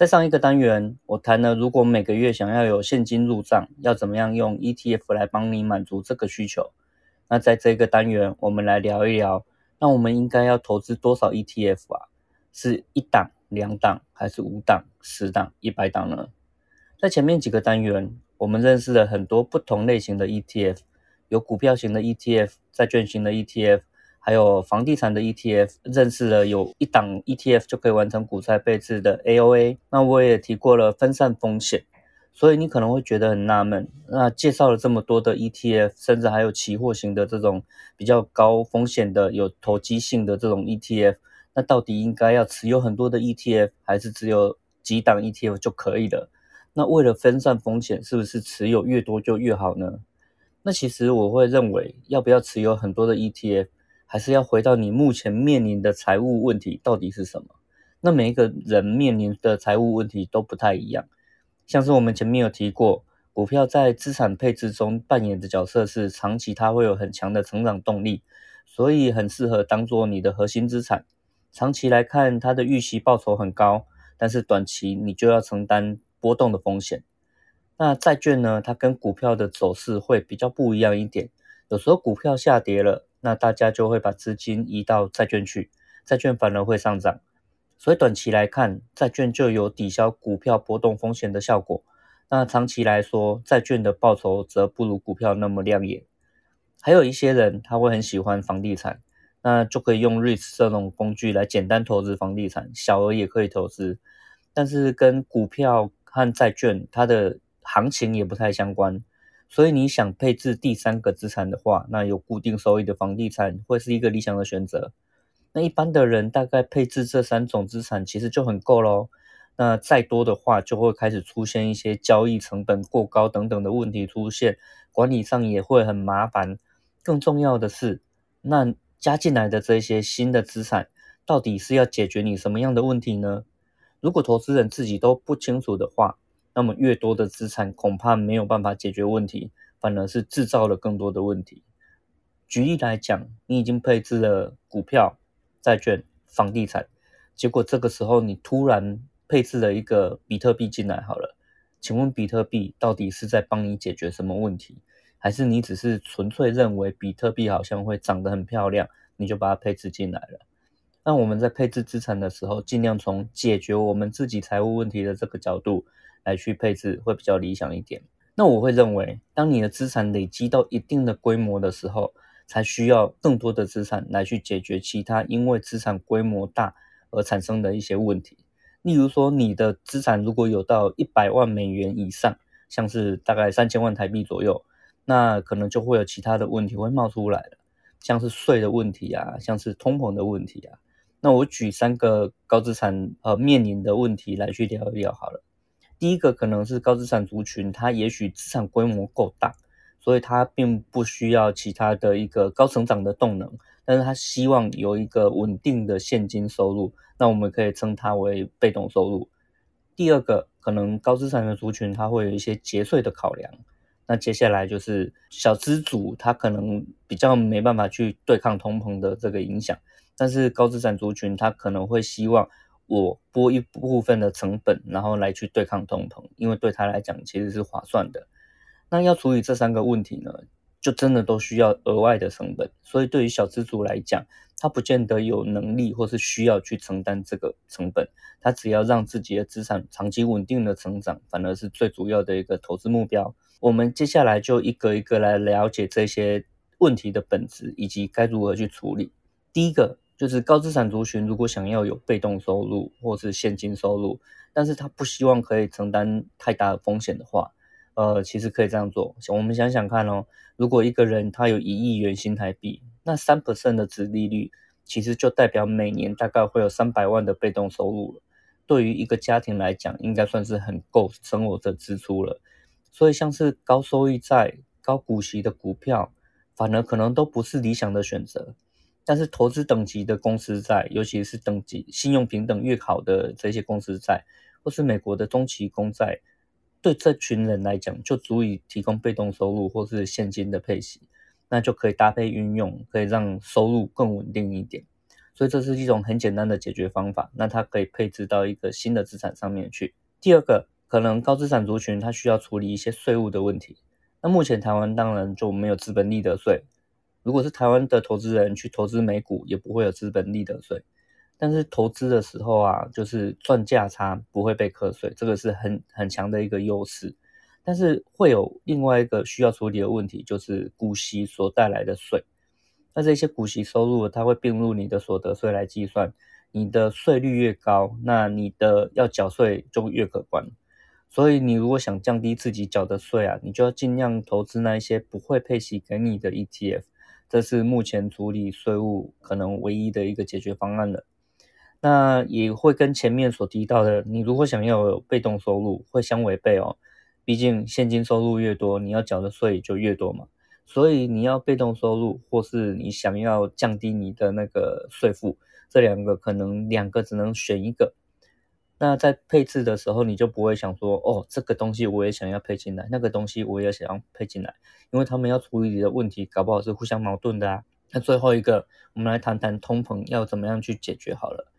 在上一个单元，我谈了如果每个月想要有现金入账，要怎么样用 ETF 来帮你满足这个需求。那在这个单元，我们来聊一聊，那我们应该要投资多少 ETF 啊？是一档、两档，还是五档、十档、一百档呢？在前面几个单元，我们认识了很多不同类型的 ETF，有股票型的 ETF，债券型的 ETF。还有房地产的 ETF，认识了有一档 ETF 就可以完成股债配置的 AOA。那我也提过了分散风险，所以你可能会觉得很纳闷，那介绍了这么多的 ETF，甚至还有期货型的这种比较高风险的、有投机性的这种 ETF，那到底应该要持有很多的 ETF，还是只有几档 ETF 就可以了？那为了分散风险，是不是持有越多就越好呢？那其实我会认为，要不要持有很多的 ETF？还是要回到你目前面临的财务问题到底是什么？那每一个人面临的财务问题都不太一样。像是我们前面有提过，股票在资产配置中扮演的角色是长期它会有很强的成长动力，所以很适合当做你的核心资产。长期来看，它的预期报酬很高，但是短期你就要承担波动的风险。那债券呢？它跟股票的走势会比较不一样一点，有时候股票下跌了。那大家就会把资金移到债券去，债券反而会上涨，所以短期来看，债券就有抵消股票波动风险的效果。那长期来说，债券的报酬则不如股票那么亮眼。还有一些人他会很喜欢房地产，那就可以用 REITs 这种工具来简单投资房地产，小额也可以投资，但是跟股票和债券它的行情也不太相关。所以你想配置第三个资产的话，那有固定收益的房地产会是一个理想的选择。那一般的人大概配置这三种资产其实就很够喽。那再多的话，就会开始出现一些交易成本过高等等的问题出现，管理上也会很麻烦。更重要的是，那加进来的这些新的资产，到底是要解决你什么样的问题呢？如果投资人自己都不清楚的话，那么越多的资产恐怕没有办法解决问题，反而是制造了更多的问题。举例来讲，你已经配置了股票、债券、房地产，结果这个时候你突然配置了一个比特币进来，好了，请问比特币到底是在帮你解决什么问题？还是你只是纯粹认为比特币好像会长得很漂亮，你就把它配置进来了？那我们在配置资产的时候，尽量从解决我们自己财务问题的这个角度。来去配置会比较理想一点。那我会认为，当你的资产累积到一定的规模的时候，才需要更多的资产来去解决其他因为资产规模大而产生的一些问题。例如说，你的资产如果有到一百万美元以上，像是大概三千万台币左右，那可能就会有其他的问题会冒出来了，像是税的问题啊，像是通膨的问题啊。那我举三个高资产呃面临的问题来去聊一聊好了。第一个可能是高资产族群，它也许资产规模够大，所以它并不需要其他的一个高成长的动能，但是它希望有一个稳定的现金收入，那我们可以称它为被动收入。第二个可能高资产的族群，它会有一些节税的考量，那接下来就是小资主，他可能比较没办法去对抗通膨的这个影响，但是高资产族群，他可能会希望。我拨一部分的成本，然后来去对抗通膨，因为对他来讲其实是划算的。那要处理这三个问题呢，就真的都需要额外的成本。所以对于小资族来讲，他不见得有能力或是需要去承担这个成本。他只要让自己的资产长期稳定的成长，反而是最主要的一个投资目标。我们接下来就一个一个来了解这些问题的本质以及该如何去处理。第一个。就是高资产族群，如果想要有被动收入或是现金收入，但是他不希望可以承担太大的风险的话，呃，其实可以这样做。我们想想看哦，如果一个人他有一亿元新台币，那三 percent 的值利率，其实就代表每年大概会有三百万的被动收入了。对于一个家庭来讲，应该算是很够生活的支出了。所以像是高收益债、高股息的股票，反而可能都不是理想的选择。但是投资等级的公司债，尤其是等级信用平等越好的这些公司债，或是美国的中期公债，对这群人来讲，就足以提供被动收入或是现金的配息，那就可以搭配运用，可以让收入更稳定一点。所以这是一种很简单的解决方法，那它可以配置到一个新的资产上面去。第二个，可能高资产族群它需要处理一些税务的问题。那目前台湾当然就没有资本利得税。如果是台湾的投资人去投资美股，也不会有资本利得税。但是投资的时候啊，就是赚价差不会被课税，这个是很很强的一个优势。但是会有另外一个需要处理的问题，就是股息所带来的税。那这些股息收入，它会并入你的所得税来计算。你的税率越高，那你的要缴税就越可观。所以你如果想降低自己缴的税啊，你就要尽量投资那一些不会配息给你的 ETF。这是目前处理税务可能唯一的一个解决方案了。那也会跟前面所提到的，你如果想要有被动收入，会相违背哦。毕竟现金收入越多，你要缴的税就越多嘛。所以你要被动收入，或是你想要降低你的那个税负，这两个可能两个只能选一个。那在配置的时候，你就不会想说，哦，这个东西我也想要配进来，那个东西我也想要配进来，因为他们要处理的问题，搞不好是互相矛盾的啊。那最后一个，我们来谈谈通膨要怎么样去解决好了。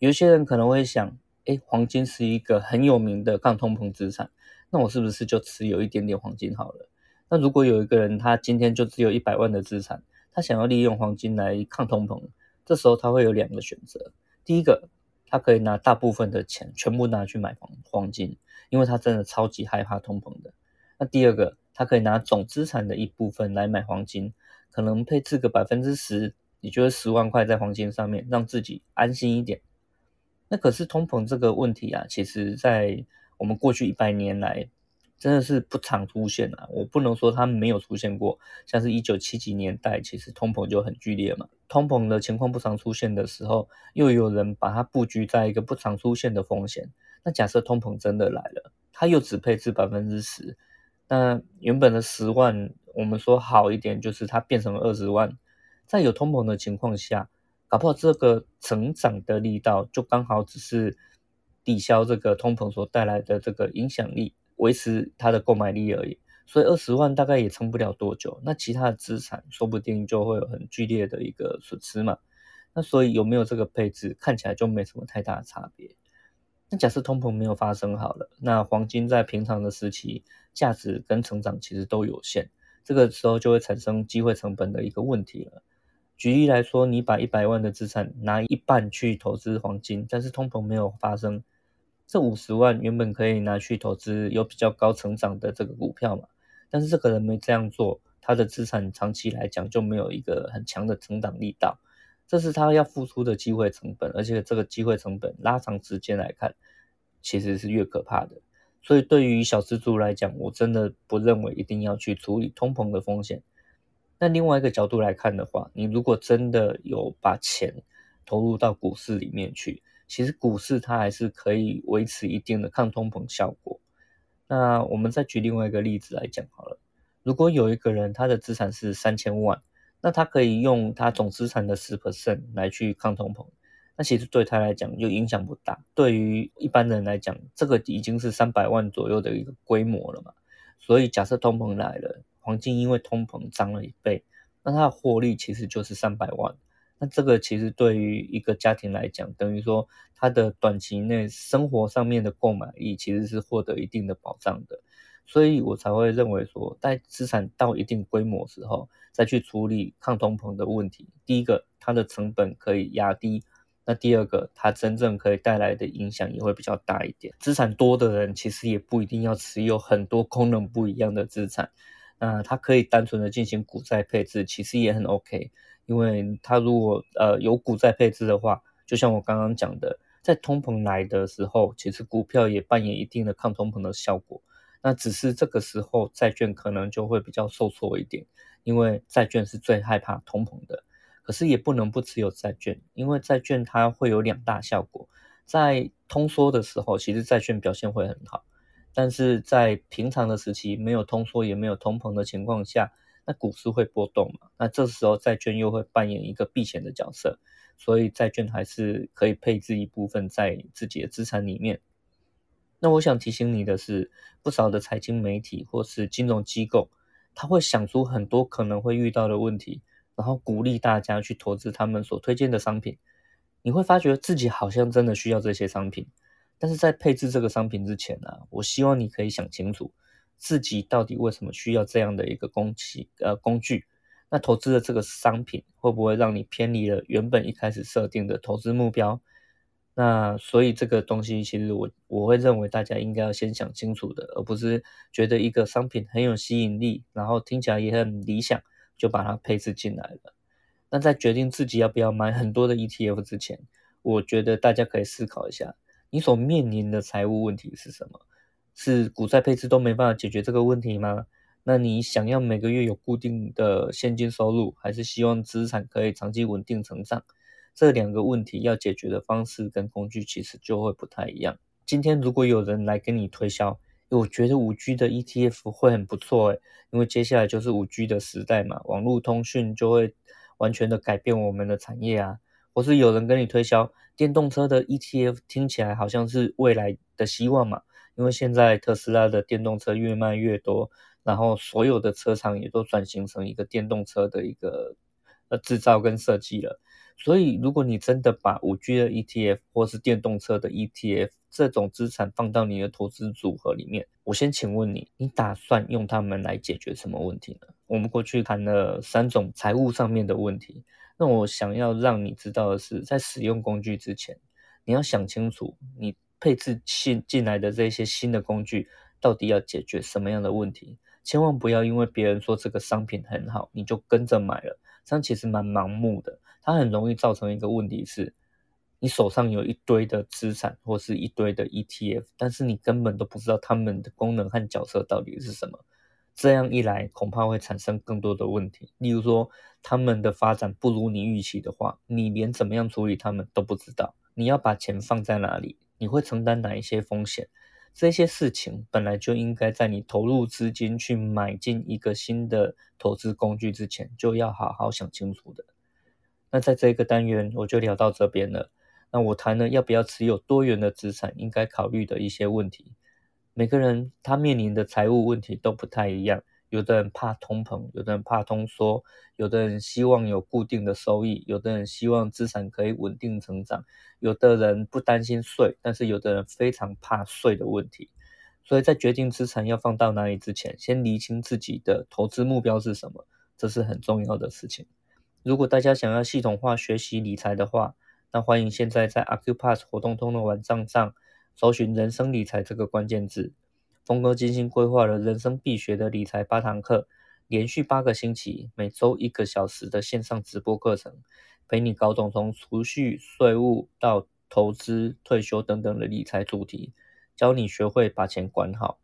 有些人可能会想，哎，黄金是一个很有名的抗通膨资产，那我是不是就持有一点点黄金好了？那如果有一个人他今天就只有一百万的资产，他想要利用黄金来抗通膨，这时候他会有两个选择，第一个。他可以拿大部分的钱全部拿去买房黄金，因为他真的超级害怕通膨的。那第二个，他可以拿总资产的一部分来买黄金，可能配置个百分之十，你觉得十万块在黄金上面，让自己安心一点。那可是通膨这个问题啊，其实在我们过去一百年来。真的是不常出现啊！我不能说它没有出现过，像是一九七几年代，其实通膨就很剧烈嘛。通膨的情况不常出现的时候，又有人把它布局在一个不常出现的风险。那假设通膨真的来了，它又只配置百分之十，那原本的十万，我们说好一点，就是它变成二十万。在有通膨的情况下，搞不好这个成长的力道就刚好只是抵消这个通膨所带来的这个影响力。维持它的购买力而已，所以二十万大概也撑不了多久。那其他的资产说不定就会有很剧烈的一个损失嘛。那所以有没有这个配置，看起来就没什么太大的差别。那假设通膨没有发生好了，那黄金在平常的时期价值跟成长其实都有限，这个时候就会产生机会成本的一个问题了。举例来说，你把一百万的资产拿一半去投资黄金，但是通膨没有发生。这五十万原本可以拿去投资有比较高成长的这个股票嘛，但是这个人没这样做，他的资产长期来讲就没有一个很强的成长力道，这是他要付出的机会成本，而且这个机会成本拉长时间来看，其实是越可怕的。所以对于小资助来讲，我真的不认为一定要去处理通膨的风险。那另外一个角度来看的话，你如果真的有把钱投入到股市里面去。其实股市它还是可以维持一定的抗通膨效果。那我们再举另外一个例子来讲好了。如果有一个人他的资产是三千万，那他可以用他总资产的十 percent 来去抗通膨，那其实对他来讲就影响不大。对于一般人来讲，这个已经是三百万左右的一个规模了嘛。所以假设通膨来了，黄金因为通膨涨了一倍，那它的获利其实就是三百万。那这个其实对于一个家庭来讲，等于说他的短期内生活上面的购买力其实是获得一定的保障的，所以我才会认为说，在资产到一定规模时候，再去处理抗通膨的问题。第一个，它的成本可以压低；那第二个，它真正可以带来的影响也会比较大一点。资产多的人其实也不一定要持有很多功能不一样的资产，那他可以单纯的进行股债配置，其实也很 OK。因为它如果呃有股债配置的话，就像我刚刚讲的，在通膨来的时候，其实股票也扮演一定的抗通膨的效果。那只是这个时候债券可能就会比较受挫一点，因为债券是最害怕通膨的。可是也不能不持有债券，因为债券它会有两大效果，在通缩的时候，其实债券表现会很好。但是在平常的时期，没有通缩也没有通膨的情况下，那股市会波动嘛？那这时候债券又会扮演一个避险的角色，所以债券还是可以配置一部分在自己的资产里面。那我想提醒你的是，不少的财经媒体或是金融机构，他会想出很多可能会遇到的问题，然后鼓励大家去投资他们所推荐的商品。你会发觉自己好像真的需要这些商品。但是在配置这个商品之前呢，我希望你可以想清楚，自己到底为什么需要这样的一个工具呃工具？那投资的这个商品会不会让你偏离了原本一开始设定的投资目标？那所以这个东西其实我我会认为大家应该要先想清楚的，而不是觉得一个商品很有吸引力，然后听起来也很理想，就把它配置进来了。那在决定自己要不要买很多的 ETF 之前，我觉得大家可以思考一下。你所面临的财务问题是什么？是股债配置都没办法解决这个问题吗？那你想要每个月有固定的现金收入，还是希望资产可以长期稳定成长？这两个问题要解决的方式跟工具其实就会不太一样。今天如果有人来跟你推销，我觉得五 G 的 ETF 会很不错诶，因为接下来就是五 G 的时代嘛，网络通讯就会完全的改变我们的产业啊。或是有人跟你推销电动车的 ETF，听起来好像是未来的希望嘛？因为现在特斯拉的电动车越卖越多，然后所有的车厂也都转型成一个电动车的一个呃制造跟设计了。所以，如果你真的把五 G 的 ETF 或是电动车的 ETF 这种资产放到你的投资组合里面，我先请问你，你打算用它们来解决什么问题呢？我们过去谈了三种财务上面的问题。那我想要让你知道的是，在使用工具之前，你要想清楚，你配置新进来的这些新的工具，到底要解决什么样的问题？千万不要因为别人说这个商品很好，你就跟着买了，这样其实蛮盲目的。它很容易造成一个问题是，你手上有一堆的资产或是一堆的 ETF，但是你根本都不知道它们的功能和角色到底是什么。这样一来，恐怕会产生更多的问题。例如说，他们的发展不如你预期的话，你连怎么样处理他们都不知道。你要把钱放在哪里？你会承担哪一些风险？这些事情本来就应该在你投入资金去买进一个新的投资工具之前，就要好好想清楚的。那在这个单元，我就聊到这边了。那我谈了要不要持有多元的资产，应该考虑的一些问题。每个人他面临的财务问题都不太一样，有的人怕通膨，有的人怕通缩，有的人希望有固定的收益，有的人希望资产可以稳定成长，有的人不担心税，但是有的人非常怕税的问题。所以在决定资产要放到哪里之前，先厘清自己的投资目标是什么，这是很重要的事情。如果大家想要系统化学习理财的话，那欢迎现在在 Acupass 活动通的网站上。搜寻“人生理财”这个关键字，峰哥精心规划了人生必学的理财八堂课，连续八个星期，每周一个小时的线上直播课程，陪你搞懂从储蓄、税务到投资、退休等等的理财主题，教你学会把钱管好。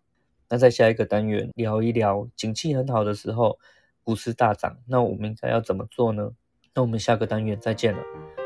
那在下一个单元聊一聊，景气很好的时候，股市大涨，那我们应该要怎么做呢？那我们下个单元再见了。